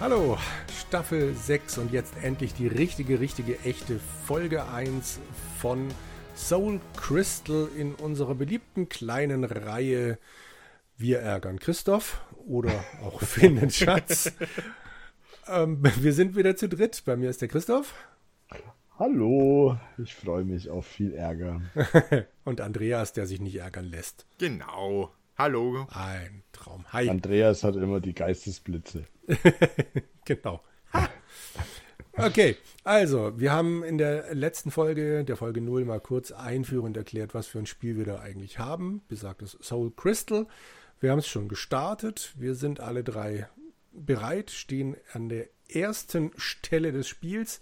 Hallo, Staffel 6 und jetzt endlich die richtige, richtige, echte Folge 1 von Soul Crystal in unserer beliebten kleinen Reihe Wir ärgern Christoph oder auch finden Schatz. ähm, wir sind wieder zu dritt. Bei mir ist der Christoph. Hallo, ich freue mich auf viel Ärger. und Andreas, der sich nicht ärgern lässt. Genau. Hallo. Ein Traum. Hi. Andreas hat immer die Geistesblitze. genau. Okay, also, wir haben in der letzten Folge, der Folge 0, mal kurz einführend erklärt, was für ein Spiel wir da eigentlich haben. Besagtes Soul Crystal. Wir haben es schon gestartet. Wir sind alle drei bereit, stehen an der ersten Stelle des Spiels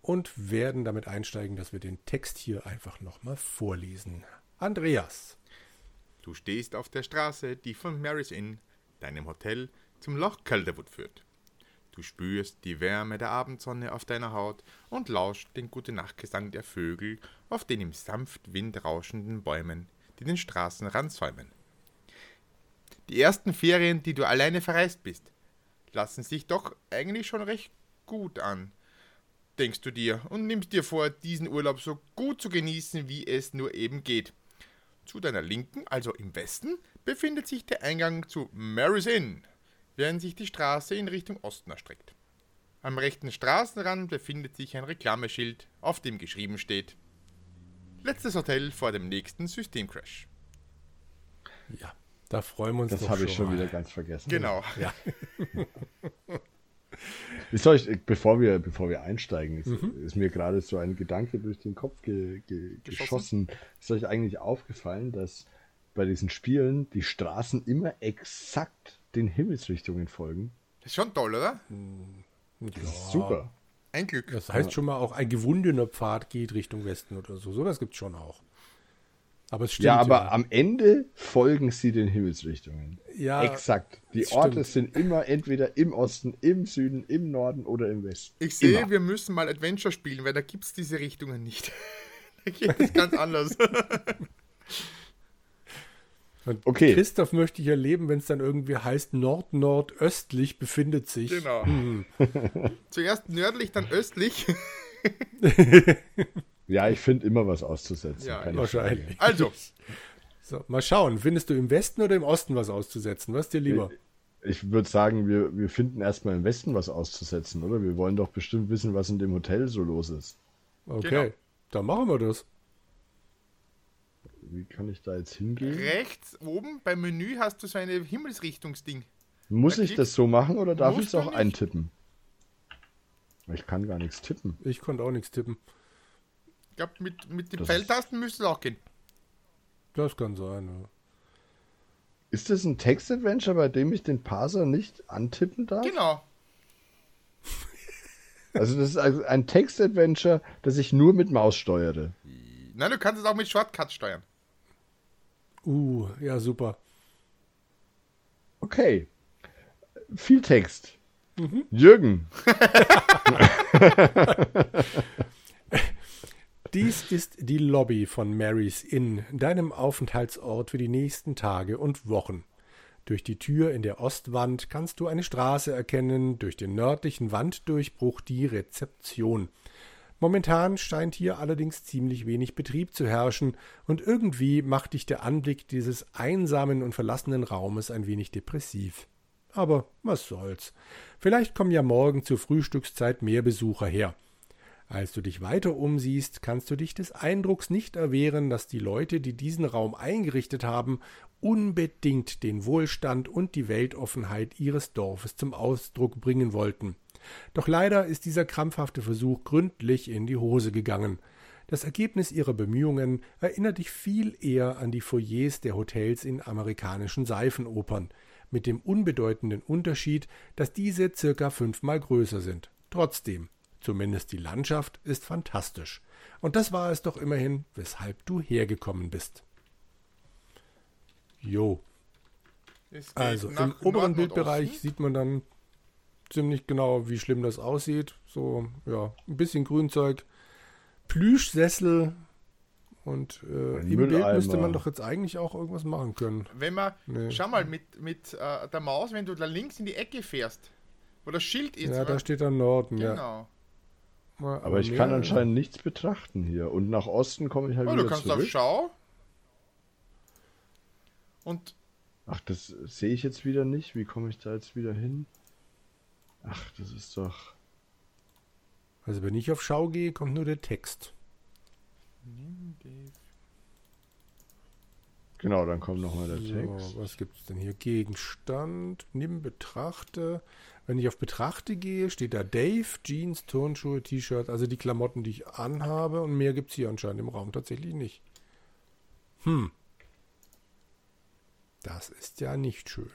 und werden damit einsteigen, dass wir den Text hier einfach nochmal vorlesen. Andreas. Du stehst auf der Straße, die von Mary's Inn, deinem Hotel, zum Loch Calderwood führt. Du spürst die Wärme der Abendsonne auf deiner Haut und lauscht den Gute-Nacht-Gesang der Vögel auf den im sanft Wind rauschenden Bäumen, die den Straßenrand säumen. Die ersten Ferien, die du alleine verreist bist, lassen sich doch eigentlich schon recht gut an, denkst du dir, und nimmst dir vor, diesen Urlaub so gut zu genießen, wie es nur eben geht. Zu deiner Linken, also im Westen, befindet sich der Eingang zu Mary's Inn, während sich die Straße in Richtung Osten erstreckt. Am rechten Straßenrand befindet sich ein Reklameschild, auf dem geschrieben steht: Letztes Hotel vor dem nächsten Systemcrash. Ja, da freuen wir uns. Das habe ich schon wieder ganz vergessen. Genau. Ja. Ist euch, bevor wir, bevor wir einsteigen, ist, mhm. ist mir gerade so ein Gedanke durch den Kopf ge, ge, geschossen. Ist euch eigentlich aufgefallen, dass bei diesen Spielen die Straßen immer exakt den Himmelsrichtungen folgen? Das ist schon toll, oder? Das ja. ist super. Ein Glück. Das heißt schon mal auch, ein gewundener Pfad geht Richtung Westen oder so. So was gibt es schon auch. Aber es stimmt. Ja, aber ja. am Ende folgen sie den Himmelsrichtungen. Ja. Exakt. Die Orte sind immer entweder im Osten, im Süden, im Norden oder im Westen. Ich sehe, immer. wir müssen mal Adventure spielen, weil da gibt es diese Richtungen nicht. da geht es ganz anders. Und okay. Christoph möchte ich erleben, wenn es dann irgendwie heißt, nord-nordöstlich befindet sich. Genau. Hm. Zuerst nördlich, dann östlich. Ja, ich finde immer was auszusetzen. Ja, wahrscheinlich. Also. So, mal schauen, findest du im Westen oder im Osten was auszusetzen? Was dir lieber? Ich, ich würde sagen, wir, wir finden erstmal im Westen was auszusetzen, oder? Wir wollen doch bestimmt wissen, was in dem Hotel so los ist. Okay, genau. dann machen wir das. Wie kann ich da jetzt hingehen? Rechts oben beim Menü hast du so eine Himmelsrichtungsding. Muss da ich das so machen oder darf ich es auch eintippen? Ich kann gar nichts tippen. Ich konnte auch nichts tippen. Ich glaube, mit, mit den Pfeiltasten müsste es auch gehen. Das kann sein, ja. Ist das ein Text-Adventure, bei dem ich den Parser nicht antippen darf? Genau. Also das ist ein Text-Adventure, das ich nur mit Maus steuere. Nein, du kannst es auch mit Shortcuts steuern. Uh, ja, super. Okay. Viel Text. Mhm. Jürgen. Dies ist die Lobby von Mary's Inn, deinem Aufenthaltsort für die nächsten Tage und Wochen. Durch die Tür in der Ostwand kannst du eine Straße erkennen, durch den nördlichen Wanddurchbruch die Rezeption. Momentan scheint hier allerdings ziemlich wenig Betrieb zu herrschen, und irgendwie macht dich der Anblick dieses einsamen und verlassenen Raumes ein wenig depressiv. Aber was soll's. Vielleicht kommen ja morgen zur Frühstückszeit mehr Besucher her. Als du dich weiter umsiehst, kannst du dich des Eindrucks nicht erwehren, dass die Leute, die diesen Raum eingerichtet haben, unbedingt den Wohlstand und die Weltoffenheit ihres Dorfes zum Ausdruck bringen wollten. Doch leider ist dieser krampfhafte Versuch gründlich in die Hose gegangen. Das Ergebnis ihrer Bemühungen erinnert dich viel eher an die Foyers der Hotels in amerikanischen Seifenopern, mit dem unbedeutenden Unterschied, dass diese circa fünfmal größer sind. Trotzdem, Zumindest die Landschaft ist fantastisch. Und das war es doch immerhin, weshalb du hergekommen bist. Jo. Also im oberen Bildbereich sieht man dann ziemlich genau, wie schlimm das aussieht. So, ja, ein bisschen Grünzeug, Plüschsessel und äh, im Bild müsste man doch jetzt eigentlich auch irgendwas machen können. Wenn man, nee. schau mal, mit, mit äh, der Maus, wenn du da links in die Ecke fährst, wo das Schild ist. Ja, da steht dann Norden, ja. Genau. Mal- Aber ich mehr- kann anscheinend nichts betrachten hier. Und nach Osten komme ich halt Oh, wieder du kannst auf zurück. Schau. Und Ach, das sehe ich jetzt wieder nicht. Wie komme ich da jetzt wieder hin? Ach, das ist doch. Also wenn ich auf Schau gehe, kommt nur der Text. Genau, dann kommt nochmal der Text. So, was gibt es denn hier? Gegenstand, nimm, betrachte. Wenn ich auf Betrachte gehe, steht da Dave, Jeans, Turnschuhe, T-Shirt, also die Klamotten, die ich anhabe. Und mehr gibt es hier anscheinend im Raum tatsächlich nicht. Hm. Das ist ja nicht schön.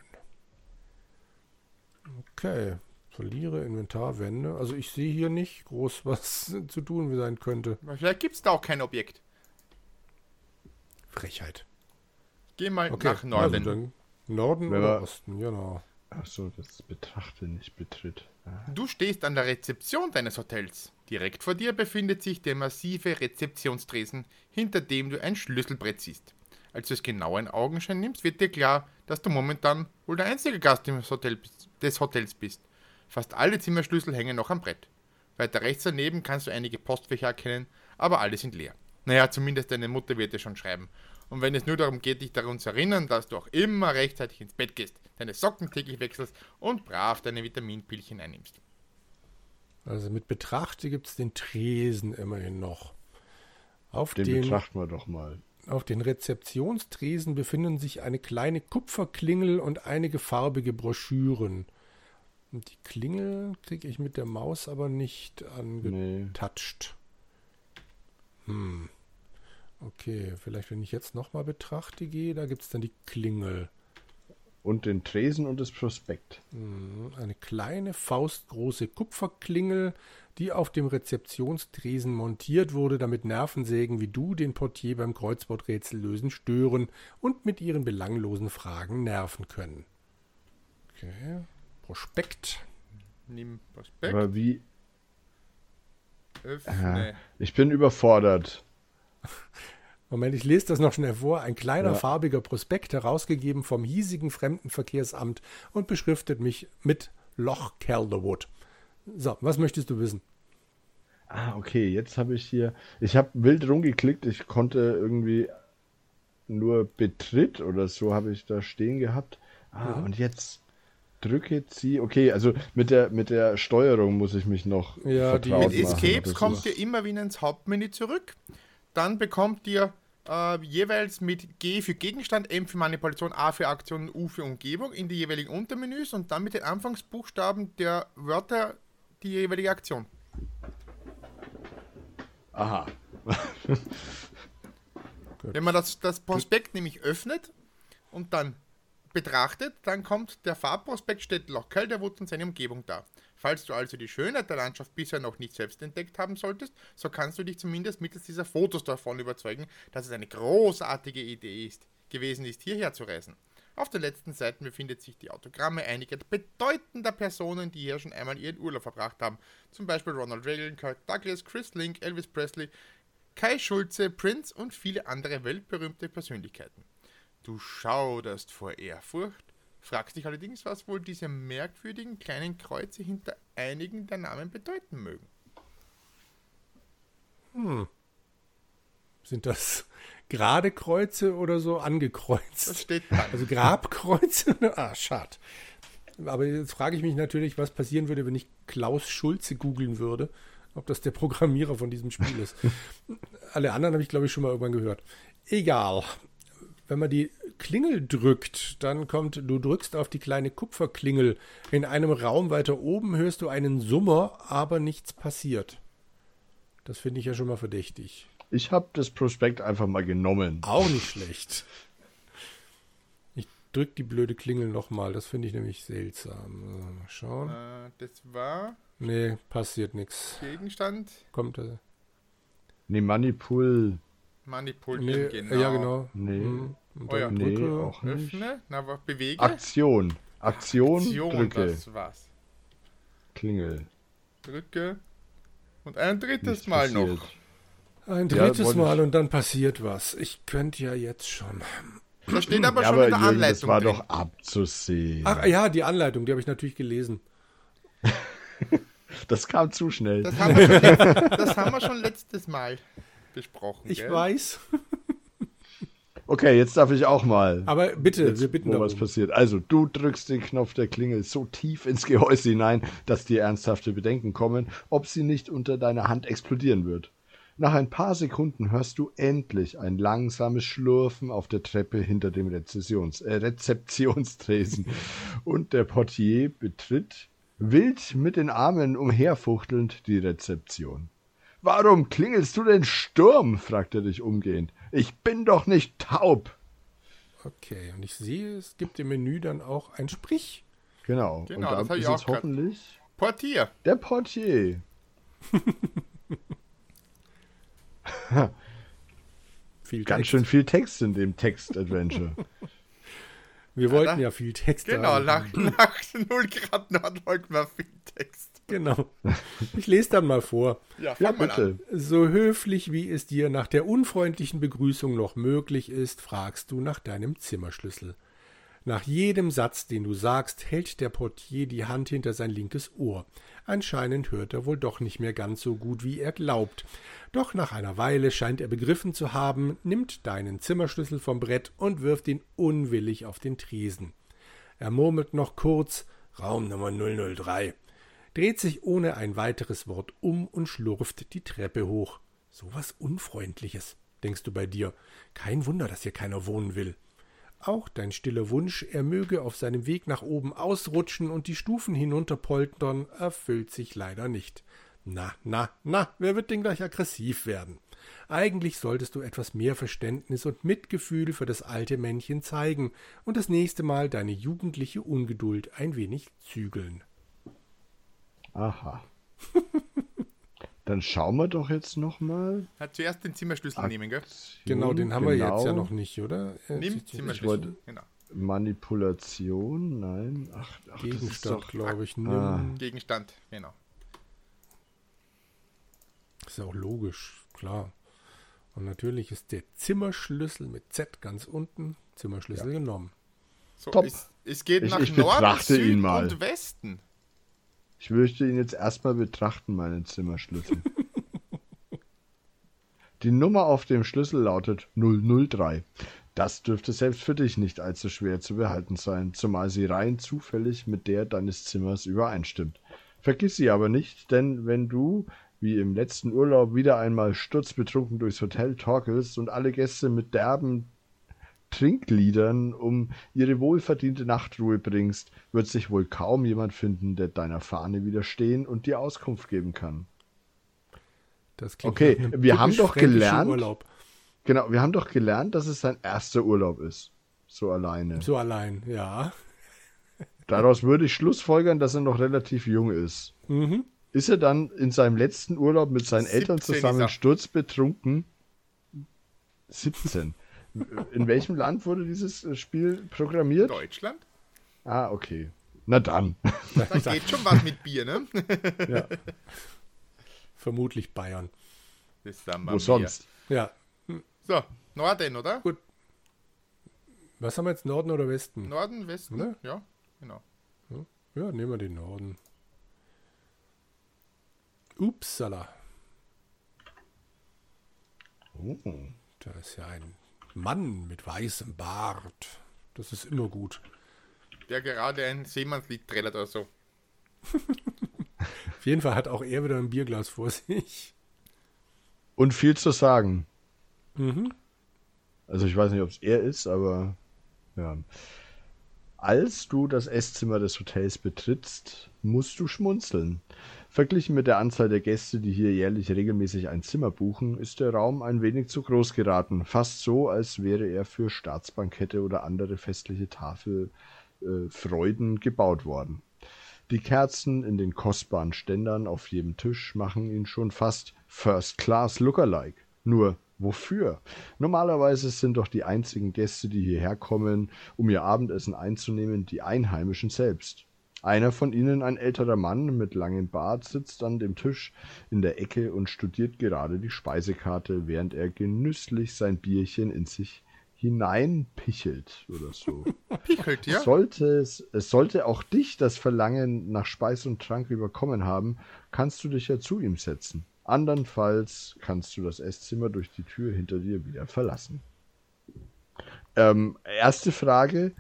Okay. Verliere Inventarwände. Also ich sehe hier nicht groß, was zu tun sein könnte. vielleicht gibt es da auch kein Objekt. Frechheit. Geh mal Okay, nach Norden. Also Norden Wenn oder Osten, genau. Ach so, das betrachte nicht betritt. Ah, Du stehst an der Rezeption deines Hotels. Direkt vor dir befindet sich der massive Rezeptionstresen, hinter dem du ein Schlüsselbrett siehst. Als du es genau in Augenschein nimmst, wird dir klar, dass du momentan wohl der einzige Gast Hotel, des Hotels bist. Fast alle Zimmerschlüssel hängen noch am Brett. Weiter rechts daneben kannst du einige Postfächer erkennen, aber alle sind leer. Naja, zumindest deine Mutter wird dir schon schreiben. Und wenn es nur darum geht, dich daran zu erinnern, dass du auch immer rechtzeitig ins Bett gehst, deine Socken täglich wechselst und brav deine Vitaminpillchen einnimmst. Also mit Betrachte gibt es den Tresen immerhin noch. Auf Den den, betrachten wir doch mal. auf den Rezeptionstresen befinden sich eine kleine Kupferklingel und einige farbige Broschüren. Und die Klingel kriege ich mit der Maus aber nicht Nee. angetatscht. Hm. Okay, vielleicht wenn ich jetzt nochmal betrachte gehe, da gibt es dann die Klingel. Und den Tresen und das Prospekt. Mhm, Eine kleine faustgroße Kupferklingel, die auf dem Rezeptionstresen montiert wurde, damit Nervensägen wie du den Portier beim Kreuzworträtsel lösen stören und mit ihren belanglosen Fragen nerven können. Okay. Prospekt. Nimm Prospekt, Aber wie. öffne. Ich bin überfordert. Moment, ich lese das noch schnell vor. Ein kleiner Ja. farbiger Prospekt, herausgegeben vom hiesigen Fremdenverkehrsamt und beschriftet mich mit Loch Calderwood. So, was möchtest du wissen? Ah, okay, jetzt habe ich hier. Ich habe wild rumgeklickt. Ich konnte irgendwie nur Betritt oder so habe ich da stehen gehabt. Ah, und jetzt drücke sie. Okay, also mit der mit der Steuerung muss ich mich noch Ja, die- Mit machen. Escapes kommt ihr immer wieder ins Hauptmenü zurück. Dann bekommt ihr äh, jeweils mit G für Gegenstand, M für Manipulation, A für Aktion, U für Umgebung in die jeweiligen Untermenüs und dann mit den Anfangsbuchstaben der Wörter die jeweilige Aktion. Aha. Wenn man das, das Prospekt nämlich öffnet und dann betrachtet, dann kommt der Farbprospekt, steht Loch Calderwood und seine Umgebung da. Falls du also die Schönheit der Landschaft bisher noch nicht selbst entdeckt haben solltest, so kannst du dich zumindest mittels dieser Fotos davon überzeugen, dass es eine großartige Idee ist, gewesen ist, hierher zu reisen. Auf den letzten Seiten befindet sich die Autogramme einiger bedeutender Personen, die hier schon einmal ihren Urlaub verbracht haben. Zum Beispiel Ronald Reagan, Kirk Douglas, Chris Link, Elvis Presley, Kai Schulze, Prince und viele andere weltberühmte Persönlichkeiten. Du schauderst vor Ehrfurcht, fragst dich allerdings, was wohl diese merkwürdigen kleinen Kreuze hinter einigen der Namen bedeuten mögen. Sind das gerade Kreuze oder so Das angekreuzt? steht da. Also Grabkreuze? ah, schade. Aber jetzt frage ich mich natürlich, was passieren würde, wenn ich Klaus Schulze googeln würde. Ob das der Programmierer von diesem Spiel ist. Alle anderen habe ich, glaube ich, schon mal irgendwann gehört. Egal. Wenn man die Klingel drückt, dann kommt, du drückst auf die kleine Kupferklingel. In einem Raum weiter oben hörst du einen Summer, aber nichts passiert. Das finde ich ja schon mal verdächtig. Ich habe das Prospekt einfach mal genommen. Auch nicht schlecht. Ich drück die blöde Klingel nochmal. Das finde ich nämlich seltsam. Mal schauen. Äh, das war Nee, passiert nichts. Gegenstand Kommt äh, Nee, Manipul. Manipulieren, nee, genau. Ja, genau. Nee. Mhm. Und Oh ja. Nee, drücke. auch nicht. Öffne, na, aber bewege. Aktion. Aktion, Aktion, drücke. das war's. Klingel. Drücke. Und ein drittes Nichts Mal passiert. noch. Ein Ja, drittes wollte Mal und dann passiert was. Ich könnte ja jetzt schon. Da steht aber Ja, schon aber in der Jürgen, Anleitung das war drin. doch abzusehen. Ach ja, die Anleitung, die habe ich natürlich gelesen. Das kam zu schnell. Das haben wir schon, das haben wir schon letztes Mal besprochen. Ich gell? weiß. Okay, jetzt darf ich auch mal. Aber bitte, Jetzt, wir bitten wo was darum. passiert. Also, du drückst den Knopf der Klingel so tief ins Gehäuse hinein, dass dir ernsthafte Bedenken kommen, ob sie nicht unter deiner Hand explodieren wird. Nach ein paar Sekunden hörst du endlich ein langsames Schlurfen auf der Treppe hinter dem Rezessions äh, Rezeptionstresen und der Portier betritt, wild mit den Armen umherfuchtelnd, die Rezeption. Warum klingelst du den Sturm? fragt er dich umgehend. Ich bin doch nicht taub. Okay, und ich sehe, es gibt im Menü dann auch ein Sprich. Genau. Genau, und das da ich ist auch jetzt hoffentlich Portier. der Portier. Viel Ganz Text. schön viel Text in dem Text-Adventure. Wir wollten da- ja viel Text Genau, haben. nach, nach 0 Grad Nord wollten wir viel Text. Genau. Ich lese dann mal vor. Ja, fang ja, mal bitte. an. So höflich wie es dir nach der unfreundlichen Begrüßung noch möglich ist, fragst du nach deinem Zimmerschlüssel. Nach jedem Satz, den du sagst, hält der Portier die Hand hinter sein linkes Ohr. Anscheinend hört er wohl doch nicht mehr ganz so gut, wie er glaubt. Doch nach einer Weile scheint er begriffen zu haben, nimmt deinen Zimmerschlüssel vom Brett und wirft ihn unwillig auf den Tresen. Er murmelt noch kurz Raum Nummer 003, dreht sich ohne ein weiteres Wort um und schlurft die Treppe hoch. So was Unfreundliches, denkst du bei dir. Kein Wunder, dass hier keiner wohnen will. Auch dein stiller Wunsch, er möge auf seinem Weg nach oben ausrutschen und die Stufen hinunterpoltern, erfüllt sich leider nicht. Na, na, na, wer wird denn gleich aggressiv werden? Eigentlich solltest du etwas mehr Verständnis und Mitgefühl für das alte Männchen zeigen und das nächste Mal deine jugendliche Ungeduld ein wenig zügeln. Aha. Dann schauen wir doch jetzt nochmal. Hat zuerst den Zimmerschlüssel nehmen, gell? Genau, den haben wir jetzt ja Genau. noch nicht, oder? Nimm Zimmerschlüssel. Genau. Manipulation, nein. Ach, ach Gegenstand, glaube ich. Nimm. Ah. Gegenstand, genau. Ist ja auch logisch, klar. Und natürlich ist der Zimmerschlüssel mit Z ganz unten. Zimmerschlüssel genommen. So, Top. Es, es geht Ich- nach ich Norden, betrachte ihn Süden mal. und Westen. Ich möchte ihn jetzt erstmal betrachten, meinen Zimmerschlüssel. Die Nummer auf dem Schlüssel lautet 003. Das dürfte selbst für dich nicht allzu schwer zu behalten sein, zumal sie rein zufällig mit der deines Zimmers übereinstimmt. Vergiss sie aber nicht, denn wenn du, wie im letzten Urlaub, wieder einmal sturzbetrunken durchs Hotel torkelst und alle Gäste mit derben Trinkliedern um ihre wohlverdiente Nachtruhe bringst, wird sich wohl kaum jemand finden, der deiner Fahne widerstehen und dir Auskunft geben kann. Das klingt Okay, wir haben doch gelernt- Urlaub. Genau, wir haben doch gelernt, dass es sein erster Urlaub ist. So alleine. So allein, ja. Daraus würde ich schlussfolgern, dass er noch relativ jung ist. Mhm. Ist er dann in seinem letzten Urlaub mit seinen Eltern 17 zusammen sturzbetrunken? 17. In welchem Land wurde dieses äh, Spiel programmiert? Deutschland? Ah, okay. Na dann. Da geht schon was mit Bier, ne? ja. Vermutlich Bayern. Wo sonst? Ja. So, Norden, oder? Gut. Was haben wir jetzt, Norden oder Westen? Norden, Westen? Ne? Ja, genau. Ja, nehmen wir den Norden. Upsala. Oh. Da ist ja ein Mann mit weißem Bart. Das ist immer gut. Der gerade ein Seemannslied trällert oder so. Auf jeden Fall hat auch er wieder ein Bierglas vor sich. Und viel zu sagen. Mhm. Also ich weiß nicht, ob es er ist, aber ja. Als du das Esszimmer des Hotels betrittst, musst du schmunzeln. Verglichen mit der Anzahl der Gäste, die hier jährlich regelmäßig ein Zimmer buchen, ist der Raum ein wenig zu groß geraten. Fast so, als wäre er für Staatsbankette oder andere festliche Tafelfreuden äh, gebaut worden. Die Kerzen in den kostbaren Ständern auf jedem Tisch machen ihn schon fast First Class Lookalike. Nur wofür? Normalerweise sind doch die einzigen Gäste, die hierher kommen, um ihr Abendessen einzunehmen, die Einheimischen selbst. Einer von ihnen, ein älterer Mann mit langem Bart, sitzt an dem Tisch in der Ecke und studiert gerade die Speisekarte, während er genüsslich sein Bierchen in sich hineinpichelt oder so. Pichelt, ja? Sollte es, es sollte auch dich das Verlangen nach Speis und Trank überkommen haben, kannst du dich ja zu ihm setzen. Andernfalls kannst du das Esszimmer durch die Tür hinter dir wieder verlassen. Ähm, erste Frage: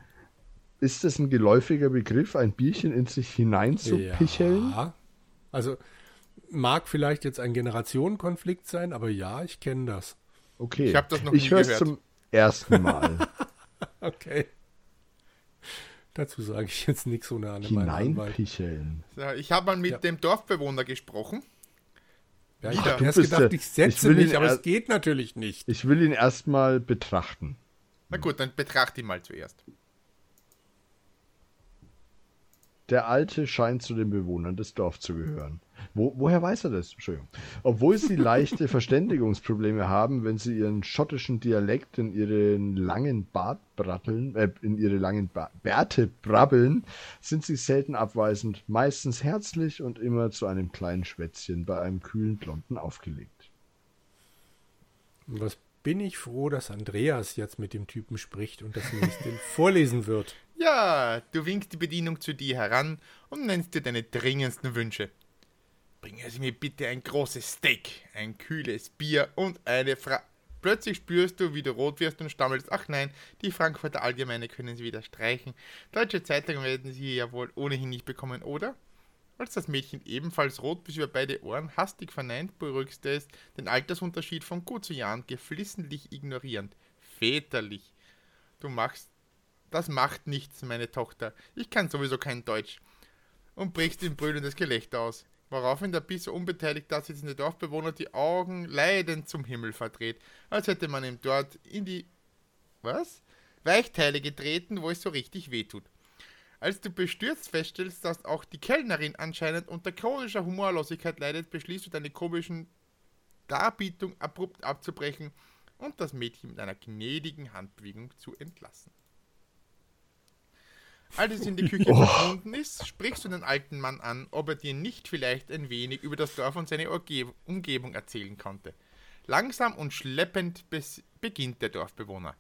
Ist es ein geläufiger Begriff, ein Bierchen in sich hineinzupicheln? Ja. Also mag vielleicht jetzt ein Generationenkonflikt sein, aber ja, ich kenne das. Okay. Ich hab das noch ich nie höre es gehört. zum ersten Mal. Okay. Dazu sage ich jetzt nichts ohne Anwalt. Hineinpicheln. So, ich habe mal mit Ja. dem Dorfbewohner gesprochen. Ja, ich habe erst gedacht, ja- ich setze ich will mich, aber es geht natürlich nicht. Ich will ihn erstmal betrachten. Na gut, dann betrachte ihn mal zuerst. Der Alte scheint zu den Bewohnern des Dorfs zu gehören. Wo, woher weiß er das? Entschuldigung. Obwohl sie leichte Verständigungsprobleme haben, wenn sie ihren schottischen Dialekt in ihren langen Bart bratteln, äh, in ihre langen ba Bärte brabbeln, sind sie selten abweisend, meistens herzlich und immer zu einem kleinen Schwätzchen bei einem kühlen Blonden aufgelegt. Was bin ich froh, dass Andreas jetzt mit dem Typen spricht und das mir nicht den vorlesen wird. Ja, du winkst die Bedienung zu dir heran und nennst dir deine dringendsten Wünsche. Bringe Sie mir bitte ein großes Steak, ein kühles Bier und eine Fra... Plötzlich spürst du, wie du rot wirst und stammelst, ach nein, die Frankfurter Allgemeine können Sie wieder streichen. Deutsche Zeitungen werden Sie ja wohl ohnehin nicht bekommen, oder? Als das Mädchen ebenfalls rot bis über beide Ohren hastig verneint, beruhigste es den Altersunterschied von gut zu Jahren geflissentlich ignorierend. Väterlich. Du machst das macht nichts, meine Tochter. Ich kann sowieso kein Deutsch. Und brichst in brüllendes Gelächter aus. Woraufhin der bisher unbeteiligt da sitzende Dorfbewohner die Augen leidend zum Himmel verdreht, als hätte man ihm dort in die. Was? Weichteile getreten, wo es so richtig wehtut. Als du bestürzt feststellst, dass auch die Kellnerin anscheinend unter chronischer Humorlosigkeit leidet, beschließt du deine komischen Darbietung abrupt abzubrechen und das Mädchen mit einer gnädigen Handbewegung zu entlassen. Als es in die Küche verschwunden ist, sprichst du den alten Mann an, ob er dir nicht vielleicht ein wenig über das Dorf und seine Umge- Umgebung erzählen konnte. Langsam und schleppend beginnt der Dorfbewohner,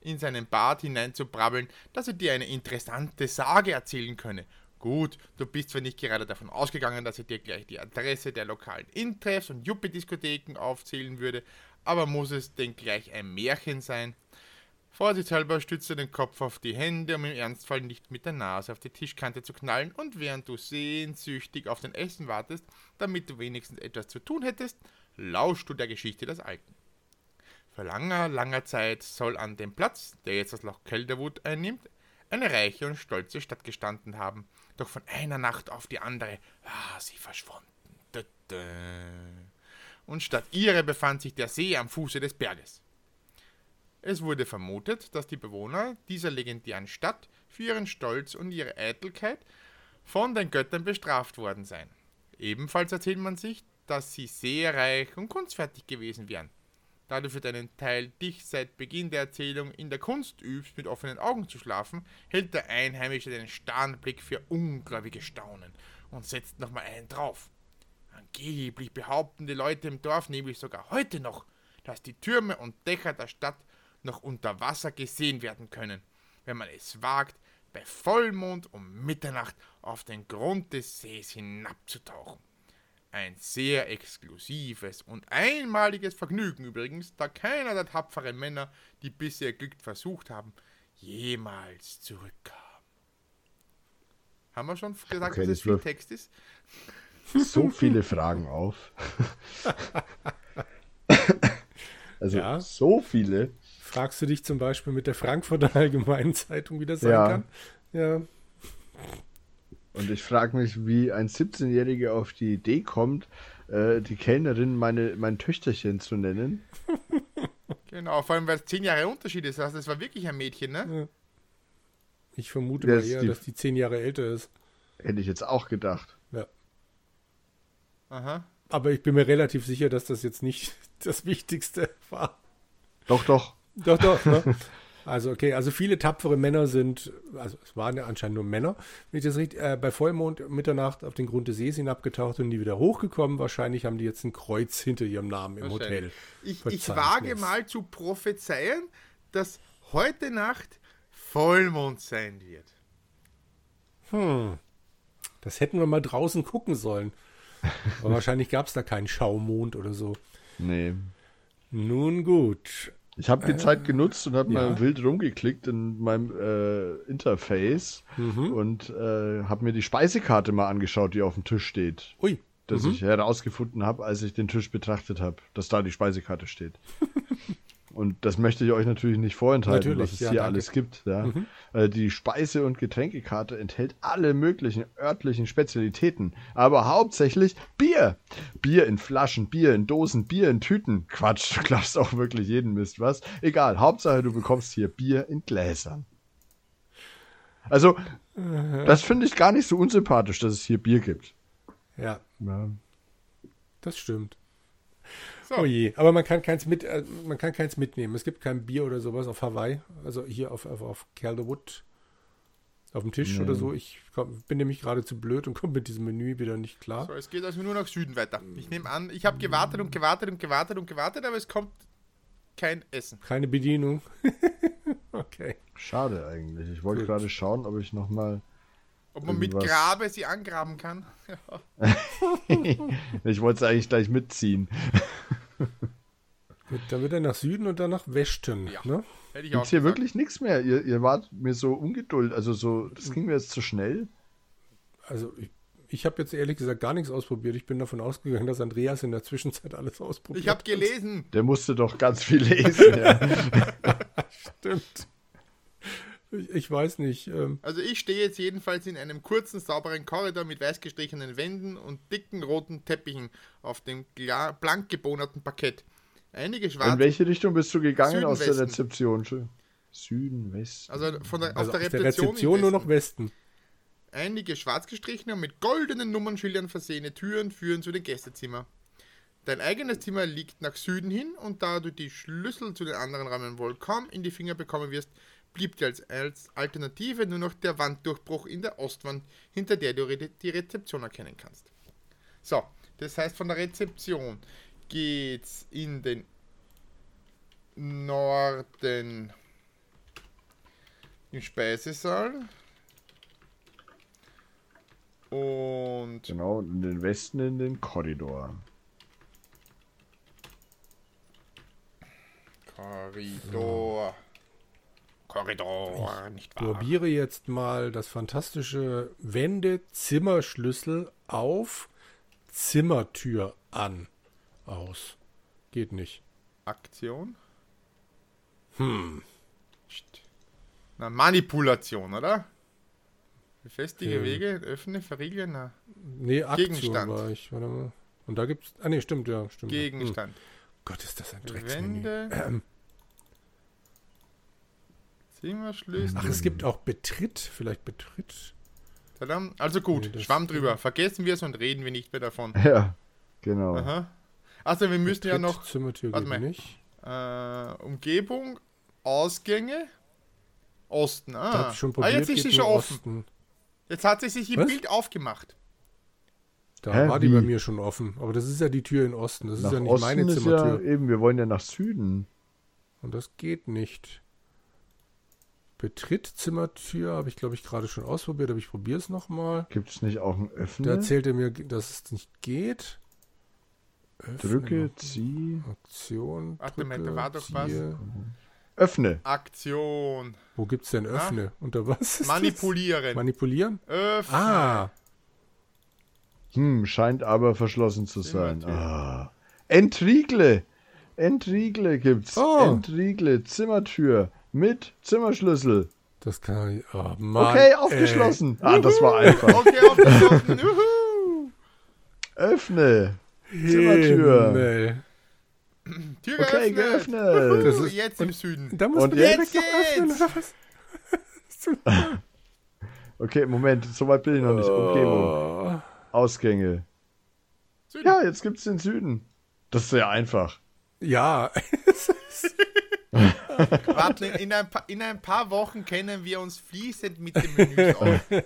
in seinen Bart hineinzubrabbeln, dass er dir eine interessante Sage erzählen könne. Gut, du bist zwar nicht gerade davon ausgegangen, dass er dir gleich die Adresse der lokalen Intreffs und Juppie-Diskotheken aufzählen würde, aber muss es denn gleich ein Märchen sein? Vorsichtshalber stützt er den Kopf auf die Hände, um im Ernstfall nicht mit der Nase auf die Tischkante zu knallen, und während du sehnsüchtig auf dein Essen wartest, damit du wenigstens etwas zu tun hättest, lauschst du der Geschichte des Alten. Vor langer, langer Zeit soll an dem Platz, der jetzt das Loch Calderwood einnimmt, eine reiche und stolze Stadt gestanden haben, doch von einer Nacht auf die andere war sie verschwunden. Und statt ihrer befand sich der See am Fuße des Berges. Es wurde vermutet, dass die Bewohner dieser legendären Stadt für ihren Stolz und ihre Eitelkeit von den Göttern bestraft worden seien. Ebenfalls erzählt man sich, dass sie sehr reich und kunstfertig gewesen wären. Da du für deinen Teil dich seit Beginn der Erzählung in der Kunst übst, mit offenen Augen zu schlafen, hält der Einheimische den starren Blick für ungläubige Staunen und setzt nochmal einen drauf. Angeblich behaupten die Leute im Dorf nämlich sogar heute noch, dass die Türme und Dächer der Stadt noch unter Wasser gesehen werden können, wenn man es wagt, bei Vollmond um Mitternacht auf den Grund des Sees hinabzutauchen. Ein sehr exklusives und einmaliges Vergnügen übrigens, da keiner der tapferen Männer, die bisher Glück versucht haben, jemals zurückkam. Haben wir schon gesagt, Okay, dass es das viel Text ist? So viele Fragen auf. also Ja. so viele. Fragst du dich zum Beispiel mit der Frankfurter Allgemeinen Zeitung, wie das sein Ja. kann? Ja. Und ich frage mich, wie ein 17-Jähriger auf die Idee kommt, äh, die Kellnerin meine, mein Töchterchen zu nennen. Genau, vor allem weil es zehn Jahre Unterschied ist. Also das war wirklich ein Mädchen, ne? Ich vermute Wer mal eher, die- dass die zehn Jahre älter ist. Hätte ich jetzt auch gedacht. Ja. Aha. Aber ich bin mir relativ sicher, dass das jetzt nicht das Wichtigste war. Doch, doch. Doch, doch. Ne? Also, okay, also viele tapfere Männer sind, also es waren ja anscheinend nur Männer, wenn ich das richtig, äh, bei Vollmond Mitternacht auf den Grund des Sees hinabgetaucht und die wieder hochgekommen. Wahrscheinlich haben die jetzt ein Kreuz hinter ihrem Namen im Hotel. Ich, ich wage mal zu prophezeien, dass heute Nacht Vollmond sein wird. Hm. Das hätten wir mal draußen gucken sollen. Aber wahrscheinlich gab es da keinen Schaumond oder so. Nee. Nun gut. Ich habe die Zeit genutzt und habe ja. mal wild rumgeklickt in meinem äh, Interface Mhm. und äh, habe mir die Speisekarte mal angeschaut, die auf dem Tisch steht. Ui. Das Mhm. ich herausgefunden habe, als ich den Tisch betrachtet habe, dass da die Speisekarte steht. und das möchte ich euch natürlich nicht vorenthalten, Natürlich, was es ja, hier danke. Mhm. alles gibt. Ja. Äh, die Speise- und Getränkekarte enthält alle möglichen örtlichen Spezialitäten, aber hauptsächlich Bier. Bier in Flaschen, Bier in Dosen, Bier in Tüten. Quatsch, du glaubst auch wirklich jeden Mist, was? Egal, Hauptsache du bekommst hier Bier in Gläsern. Also, das finde ich gar nicht so unsympathisch, dass es hier Bier gibt. Ja, Ja. das stimmt. So. Oh je, aber man kann keins mit, äh, man kann keins mitnehmen. Es gibt kein Bier oder sowas auf Hawaii, also hier auf, auf, auf Calderwood auf dem Tisch Nee. oder so. Ich komm, bin nämlich gerade zu blöd und komme mit diesem Menü wieder nicht klar. So, es geht also nur nach Süden weiter. Ich nehme an, ich habe gewartet und gewartet und gewartet und gewartet, aber es kommt kein Essen. Keine Bedienung. okay. Schade eigentlich. Ich wollte gerade schauen, ob ich nochmal. Ob man mit Irgendwas- Grabe sie angraben kann. Ich wollte es eigentlich gleich mitziehen. Gut, dann wird er nach Süden und dann nach Westen. Ja. Ne? Hätte ich auch hier gesagt. wirklich nichts mehr? Ihr, ihr wart mir so ungeduldig. Also so, das ging mir jetzt zu schnell. Also ich, ich habe jetzt ehrlich gesagt gar nichts ausprobiert. Ich bin davon ausgegangen, dass Andreas in der Zwischenzeit alles ausprobiert Ich habe hat. gelesen. Der musste doch ganz viel lesen. ja. Stimmt. Ich, weiß nicht. Ähm, Also ich stehe jetzt jedenfalls in einem kurzen, sauberen Korridor mit weiß gestrichenen Wänden und dicken roten Teppichen auf dem klar, blank gebohnerten Parkett. Einige In schwarze, welche Richtung bist du gegangen Süden, aus der. Rezeption? Schön. Süden, Westen. also von der, also auf der aus der Rezeption, Rezeption nur noch Westen. Westen. Einige schwarz gestrichene und mit goldenen Nummernschildern versehene Türen führen zu den Gästezimmern. Dein eigenes Zimmer liegt nach Süden hin und da du die Schlüssel zu den anderen Räumen wohl kaum in die Finger bekommen wirst, blieb dir als, als Alternative nur noch der Wanddurchbruch in der Ostwand, hinter der du die Rezeption erkennen kannst. So, das heißt von der Rezeption geht's in den Norden im Speisesaal und Genau, und in den Westen in den Korridor. Korridor. Korridor, nicht wahr? Probiere jetzt mal das fantastische Wende-Zimmerschlüssel auf Zimmertür an. Aus. Geht nicht. Aktion? Hm. Na, Manipulation, oder? Befestige Hm. Wege, öffne, verriegle, na. Nee, Aktion Gegenstand. war ich. Warte mal. Und da gibt's. Ah, nee, stimmt, ja, stimmt. Hm. Gegenstand. Gott, ist das ein Drecksmenü. Wände. Zimmerschlüssel. Ach, es gibt auch Betritt. Vielleicht Betritt. Tadam. Also gut, Nee, Schwamm drüber. Vergessen wir es und reden wir nicht mehr davon. Ja, genau. Aha. Also wir müssen ja Betritt, noch Zimmertür Warte mal. nicht. äh, Umgebung, Ausgänge, Osten. Ah, hab ich schon ah probiert. jetzt ist sie schon offen. Osten. Jetzt hat sie sich im Was? Bild aufgemacht. Da Hä, war die bei wie? mir schon offen. Aber das ist ja die Tür in Osten. Das ist Nach ja nicht Osten meine ist ja Zimmertür. eben, wir wollen ja nach Süden. Und das geht nicht. Betritt Zimmertür habe ich, glaube ich, gerade schon ausprobiert, aber ich probiere es nochmal. Gibt es nicht auch ein Da Öffnen? erzählt er mir, dass es nicht geht. Öffne Drücke, zieh. Aktion. Warte drücke, da war doch was. ziehe. Öffne. Aktion. Wo gibt's denn Öffne? Unter was? ist das? Manipulieren. Manipulieren? Öffne. Ah, Hm, scheint aber verschlossen zu sein. Ah. Entriegle. Entriegle gibt's. Oh. Entriegle, Zimmertür mit Zimmerschlüssel. das kann ich. Oh Mann. Okay, ey. aufgeschlossen. Ah, das war einfach. Okay, aufgeschlossen. Juhu. Öffne. Zimmertür. Himmel. Tür Okay, geöffnet. geöffnet. Das ist- Jetzt im Süden. Da muss Und man jetzt direkt noch öffnen, geht's. was? Okay, Moment, so weit bin ich noch nicht. Umgebung. Oh. Ausgänge. Süden. Ja, jetzt gibt's den Süden. Das ist sehr einfach. Ja, Warte, in ein, paar, in ein paar Wochen kennen wir uns fließend mit den Menüs aus.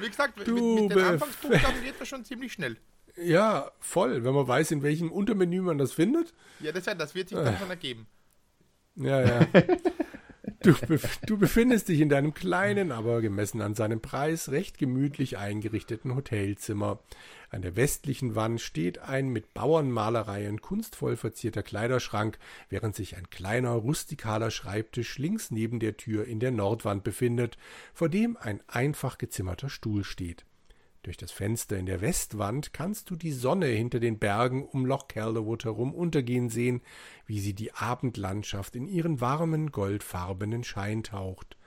Wie gesagt, mit, Du mit den Bef- Anfangsbuchstaben geht das schon ziemlich schnell. ja, voll. Wenn man weiß, in welchem Untermenü man das findet. Ja, das, das wird sich dann schon ergeben. Ja, ja. Du, du, befindest dich in deinem kleinen, aber gemessen an seinem Preis recht gemütlich eingerichteten Hotelzimmer. An der westlichen Wand steht ein mit Bauernmalereien kunstvoll verzierter Kleiderschrank, während sich ein kleiner rustikaler Schreibtisch links neben der Tür in der Nordwand befindet, vor dem ein einfach gezimmerter Stuhl steht. Durch das Fenster in der Westwand kannst du die Sonne hinter den Bergen um Loch Calderwood herum untergehen sehen, wie sie die Abendlandschaft in ihren warmen, goldfarbenen Schein taucht.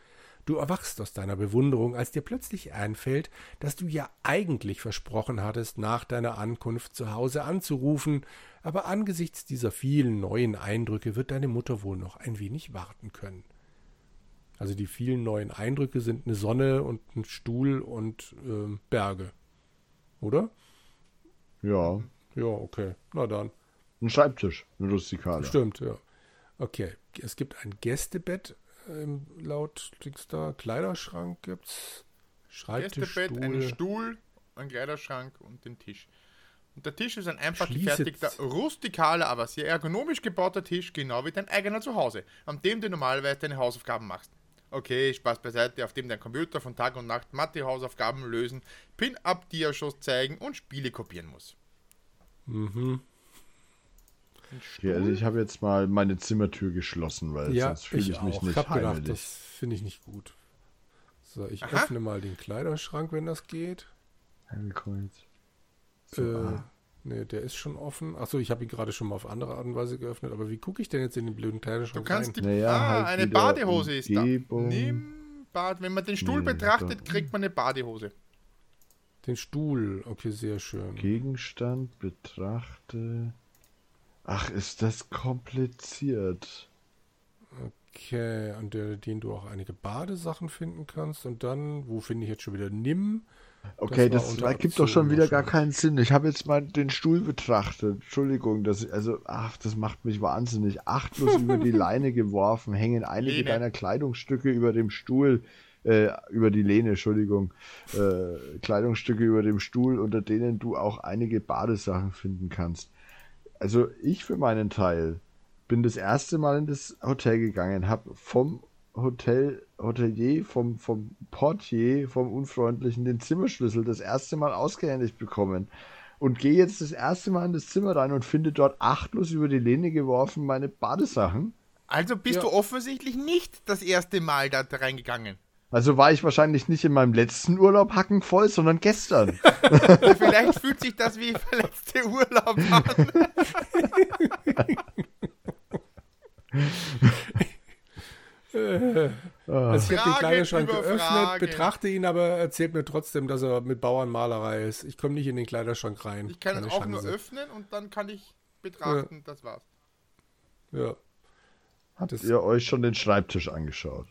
Du erwachst aus deiner Bewunderung, als dir plötzlich einfällt, dass du ja eigentlich versprochen hattest, nach deiner Ankunft zu Hause anzurufen, aber angesichts dieser vielen neuen Eindrücke wird deine Mutter wohl noch ein wenig warten können. Also die vielen neuen Eindrücke sind eine Sonne und ein Stuhl und äh, Berge. Oder? Ja. Ja, okay. Na dann. Ein Schreibtisch, ein rustikaler. Stimmt, ja. Okay. Es gibt ein Gästebett ähm, laut Dings da. Kleiderschrank gibt's. Schreibtisch, Gästebett, Stuhl. einen Stuhl, ein Kleiderschrank und den Tisch. Und der Tisch ist ein einfach Schließe- gefertigter, rustikaler, aber sehr ergonomisch gebauter Tisch, genau wie dein eigener Zuhause, an dem du normalerweise deine Hausaufgaben machst. Okay, Spaß beiseite, auf dem dein Computer von Tag und Nacht Mathe-Hausaufgaben lösen, Pin-Up-Diashows zeigen und Spiele kopieren muss. Mhm. Ja, also ich habe jetzt mal meine Zimmertür geschlossen, weil Ja, sonst fühle ich, ich, mich auch. nicht Ich gedacht, heimelig. das finde ich nicht gut. So, ich Aha. öffne mal den Kleiderschrank, wenn das geht. Jetzt. So, äh, ah. nee, der ist schon offen. Achso, ich habe ihn gerade schon mal auf andere Art und Weise geöffnet, aber wie gucke ich denn jetzt in den blöden Du Kleiderschrank kannst rein? die. Naja, ah, halt eine Badehose ist da. Nimm Bad. Wenn man den Stuhl Nee, betrachtet, doch. kriegt man eine Badehose. Den Stuhl. Okay, sehr schön. Gegenstand betrachte. Ach, ist das kompliziert. Okay, an der, den du auch einige Badesachen finden kannst. Und dann, wo finde ich jetzt schon wieder Nimm? Okay, das, unter ergibt doch schon wieder gar keinen Sinn. Ich habe jetzt mal den Stuhl betrachtet. Entschuldigung, das, also, ach, das macht mich wahnsinnig. Achtlos über die Leine geworfen, hängen einige Lehne. deiner Kleidungsstücke über dem Stuhl, äh, über die Lehne, Entschuldigung, äh, Kleidungsstücke über dem Stuhl, unter denen du auch einige Badesachen finden kannst. Also ich für meinen Teil bin das erste Mal in das Hotel gegangen, habe vom Hotel, Hotelier, vom, vom Portier, vom Unfreundlichen den Zimmerschlüssel das erste Mal ausgehändigt bekommen und gehe jetzt das erste Mal in das Zimmer rein und finde dort achtlos über die Lehne geworfen meine Badesachen. Also bist Ja. du offensichtlich nicht das erste Mal da reingegangen. Also war ich wahrscheinlich nicht in meinem letzten Urlaub hackenvoll, sondern gestern. Vielleicht fühlt sich das wie verletzte Urlaub an. Also ich habe den Kleiderschrank geöffnet, Fragen. betrachte ihn, aber erzählt mir trotzdem, dass er mit Bauernmalerei ist. Ich komme nicht in den Kleiderschrank rein. Ich kann ihn Keine auch nur Chance. öffnen und dann kann ich betrachten, das war's. Ja. Habt Das- ihr euch schon den Schreibtisch angeschaut?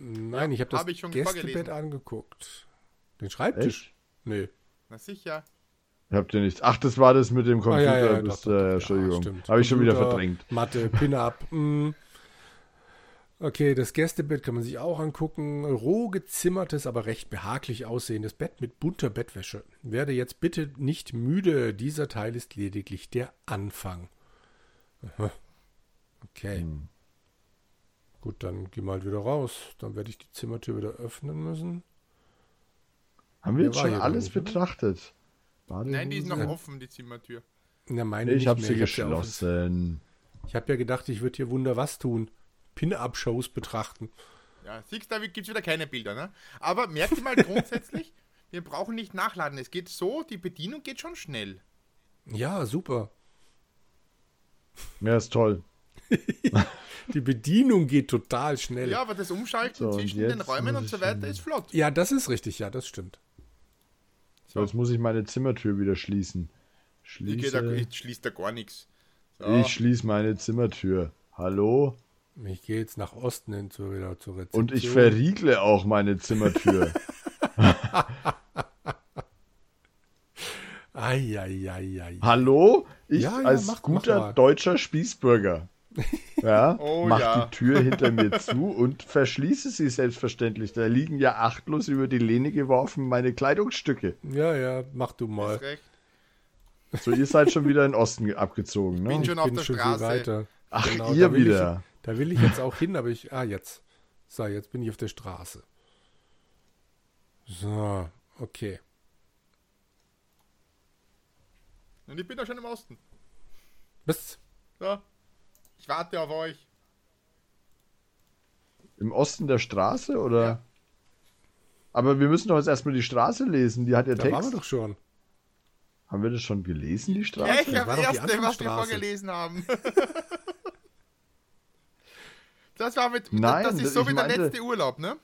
Nein, ich habe das hab ich schon Gästebett vorgelesen. angeguckt. Den Schreibtisch? Echt? Nee. Na sicher. Habt ihr nichts? Ach, das war das mit dem Ah, Computer. ja, ja, das, doch, doch, doch, äh, ja, Entschuldigung. stimmt. Habe ich schon wieder verdrängt. Mathe, Pin-Up. mm. Okay, das Gästebett kann man sich auch angucken. Roh gezimmertes, aber recht behaglich aussehendes Bett mit bunter Bettwäsche. Werde jetzt bitte nicht müde. Dieser Teil ist lediglich der Anfang. Aha. Okay. Hm. Gut, dann geh mal wieder raus. Dann werde ich die Zimmertür wieder öffnen müssen. Haben wir jetzt schon alles nicht, betrachtet? Nein, die ist noch Ja. offen, die Zimmertür. Na, meine Ich habe sie Ich geschlossen. Ich habe ja gedacht, ich würde hier Wunder was tun. Pin-Up-Shows betrachten. Ja, siehst du, da gibt es wieder keine Bilder, ne? Aber merkt ihr mal grundsätzlich, wir brauchen nicht nachladen. Es geht so, die Bedienung geht schon schnell. Ja, super. Ja, ist toll. Die Bedienung geht total schnell. Ja, aber das Umschalten So, zwischen den Räumen und so ich weiter ist flott. Ja, das ist richtig, ja, das stimmt. So, jetzt muss ich meine Zimmertür wieder schließen. Ich, geh da, Schließe. ich schließe da gar nichts. So. Ich schließe meine Zimmertür. Hallo? Ich gehe jetzt nach Osten hin zu, wieder zur Rezeption. Und ich verriegle auch meine Zimmertür. Eieieiei. Hallo? Ich Ja, ja, als mach- guter deutscher Spießbürger. Ja, Oh, mach ja. die Tür hinter mir zu und verschließe sie selbstverständlich. Da liegen ja achtlos über die Lehne geworfen meine Kleidungsstücke. Ja, ja, mach du mal. Hast recht. So, ihr seid schon wieder in den Osten abgezogen, Bin ne? schon auf Bin der schon Straße. weiter. Ach, Genau, ihr da wieder. Ich, Da will ich jetzt auch hin, aber ich. Ah, jetzt. So, jetzt bin ich auf der Straße. So, okay. Und ich bin da schon im Osten. Bis. So. Ich warte auf euch. Im Osten der Straße oder? Ja. Aber wir müssen doch jetzt erstmal die Straße lesen. Die hat ja Da Text. waren wir doch schon. Haben wir das schon gelesen, die Straße? Ja, ich habe die erste, was wir vorgelesen haben. das war mit. Nein, das ist das- so wie der letzte Urlaub, ne?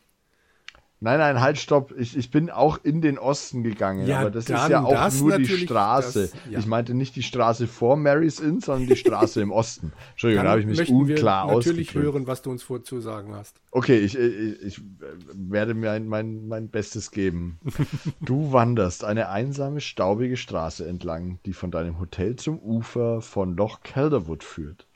Nein, nein, halt, stopp. Ich, ich bin auch in den Osten gegangen, Ja, aber das ist ja auch nur die Straße. das- ja. Ich meinte nicht die Straße vor Mary's Inn, sondern die Straße im Osten. Entschuldigung, da habe ich mich möchten unklar wir natürlich hören, was du uns vorzusagen hast. Okay, ich, ich, ich werde mir ein, mein, mein Bestes geben. Du wanderst eine einsame, staubige Straße entlang, die von deinem Hotel zum Ufer von Loch Calderwood führt.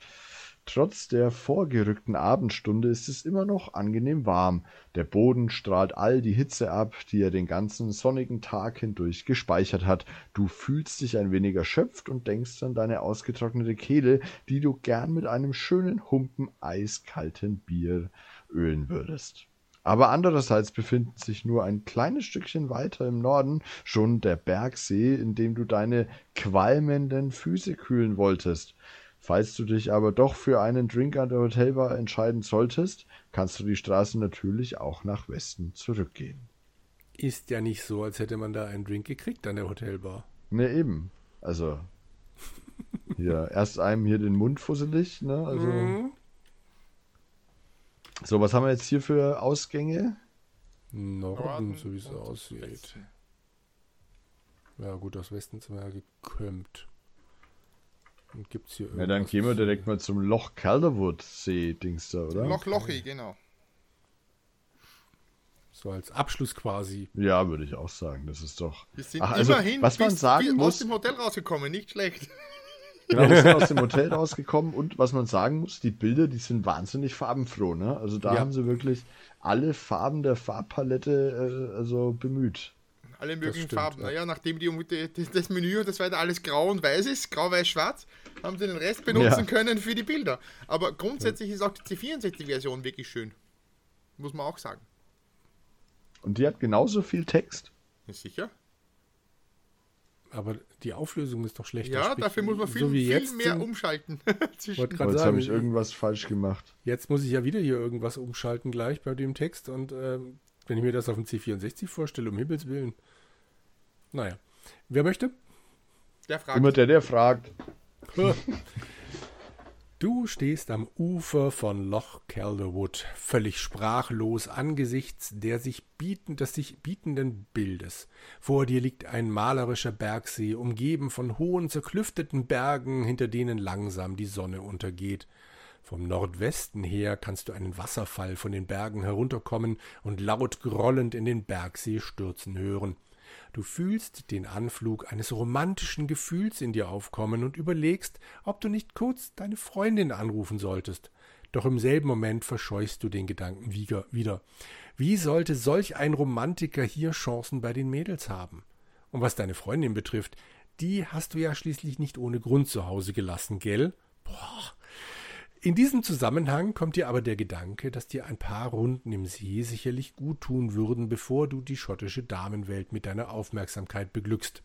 Trotz der vorgerückten Abendstunde ist es immer noch angenehm warm. Der Boden strahlt all die Hitze ab, die er den ganzen sonnigen Tag hindurch gespeichert hat. Du fühlst dich ein wenig erschöpft und denkst an deine ausgetrocknete Kehle, die du gern mit einem schönen Humpen eiskalten Bier ölen würdest. Aber andererseits befindet sich nur ein kleines Stückchen weiter im Norden schon der Bergsee, in dem du deine qualmenden Füße kühlen wolltest. Falls du dich aber doch für einen Drink an der Hotelbar entscheiden solltest, kannst du die Straße natürlich auch nach Westen zurückgehen. Ist ja nicht so, als hätte man da einen Drink gekriegt an der Hotelbar. Ne, eben. Also, hier, erst einem hier den Mund fusselig, ne? Also, Mhm. so, was haben wir jetzt hier für Ausgänge? Norden, so wie es aussieht. Ja, gut, aus Westen sind wir ja gekömmt. Und gibt's hier Ja, dann irgendwas gehen wir direkt mal zum Loch Calderwood See, Dings da, oder? Loch Lochi, genau. So als Abschluss quasi. Ja, würde ich auch sagen. Das ist doch. Wir sind Ach, also, immerhin was man sagen bis aus muss, dem Hotel rausgekommen, nicht schlecht. genau, wir sind aus dem Hotel rausgekommen und was man sagen muss, die Bilder, die sind wahnsinnig farbenfroh, ne? Also da Ja. haben sie wirklich alle Farben der Farbpalette äh, also bemüht. Alle möglichen stimmt, Farben. ja. Naja, nachdem die, die, das, Menü und das weiter alles grau und weiß ist, grau, weiß, schwarz, haben sie den Rest benutzen Ja. können für die Bilder. Aber grundsätzlich ist auch die C64-Version wirklich schön. Muss man auch sagen. Und die hat genauso viel Text. Ja, sicher. Aber die Auflösung ist doch schlechter. Ja, Sprich, dafür muss man viel, so wie viel jetzt mehr sind- umschalten. Wollte gerade sagen, habe ich irgendwas falsch gemacht. jetzt muss ich ja wieder hier irgendwas umschalten gleich bei dem Text und ähm, wenn ich mir das auf dem C64 vorstelle, um Himmels Willen. Naja. Wer möchte? Der fragt. Immer der, der fragt. Du stehst am Ufer von Loch Calderwood, völlig sprachlos angesichts der sich bieten, des sich bietenden Bildes. Vor dir liegt ein malerischer Bergsee, umgeben von hohen, zerklüfteten Bergen, hinter denen langsam die Sonne untergeht. Vom Nordwesten her kannst du einen Wasserfall von den Bergen herunterkommen und laut grollend in den Bergsee stürzen hören. Du fühlst den Anflug eines romantischen Gefühls in dir aufkommen und überlegst, ob du nicht kurz deine Freundin anrufen solltest. Doch im selben Moment verscheuchst du den Gedanken wieder. Wie sollte solch ein Romantiker hier Chancen bei den Mädels haben? Und was deine Freundin betrifft, die hast du ja schließlich nicht ohne Grund zu Hause gelassen, gell? Boah. In diesem Zusammenhang kommt dir aber der Gedanke, dass dir ein paar Runden im See sicherlich gut tun würden, bevor du die schottische Damenwelt mit deiner Aufmerksamkeit beglückst.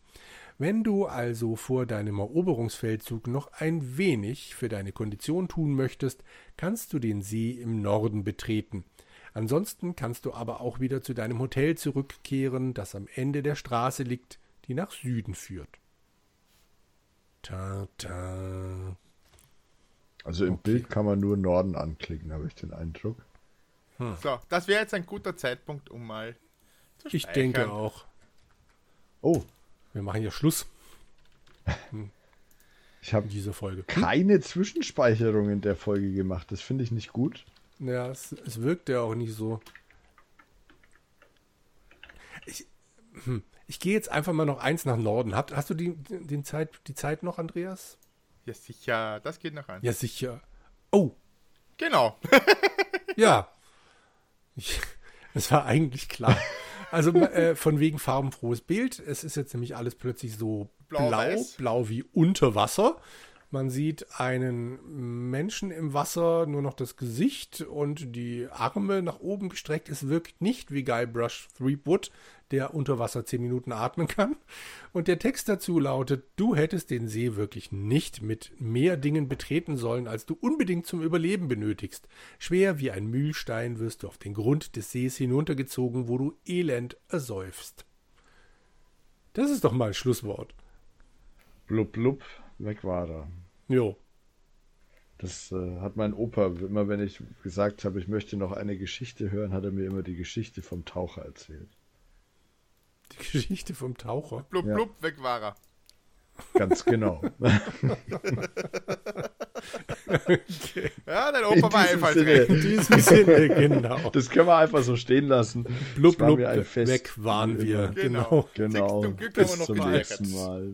Wenn du also vor deinem Eroberungsfeldzug noch ein wenig für deine Kondition tun möchtest, kannst du den See im Norden betreten. Ansonsten kannst du aber auch wieder zu deinem Hotel zurückkehren, das am Ende der Straße liegt, die nach Süden führt. Ta ta. Also im Okay. Bild kann man nur Norden anklicken, habe ich den Eindruck. So, das wäre jetzt ein guter Zeitpunkt, um mal zu Ich speichern. denke auch. Oh, Wir machen ja Schluss ich habe in dieser Folge. keine Zwischenspeicherung in der Folge gemacht. Das finde ich nicht gut. Ja, es, es wirkt ja auch nicht so. Ich, hm, ich gehe jetzt einfach mal noch eins nach Norden. Hast, hast du die, den Zeit, die Zeit noch, Andreas? Ja, sicher, das geht noch an. Ja, sicher. Oh, Genau. ja. Ich, es war eigentlich klar. Also äh, von wegen farbenfrohes Bild. Es ist jetzt nämlich alles plötzlich so blau, blau, Blau-weiß. wie unter Wasser. Man sieht einen Menschen im Wasser, nur noch das Gesicht und die Arme nach oben gestreckt. Es wirkt nicht wie Guybrush Threepwood, der unter Wasser zehn Minuten atmen kann. Und der Text dazu lautet, du hättest den See wirklich nicht mit mehr Dingen betreten sollen, als du unbedingt zum Überleben benötigst. Schwer wie ein Mühlstein wirst du auf den Grund des Sees hinuntergezogen, wo du elend ersäufst. Das ist doch mal ein Schlusswort. Blub, blub, weg war er. Jo. Das äh, hat mein Opa, immer wenn ich gesagt habe, ich möchte noch eine Geschichte hören, hat er mir immer die Geschichte vom Taucher erzählt. Die Geschichte vom Taucher. Blub, Ja. blub, weg war er. Ganz genau. Ja, dein In Opa war. Sinne. In diesem Sinne, genau. Das können wir einfach so stehen lassen. Blub, war blub, Fest. weg waren wir. Genau. Genau. Genau. Zum Glück Bis haben wir noch zum nächsten Mal.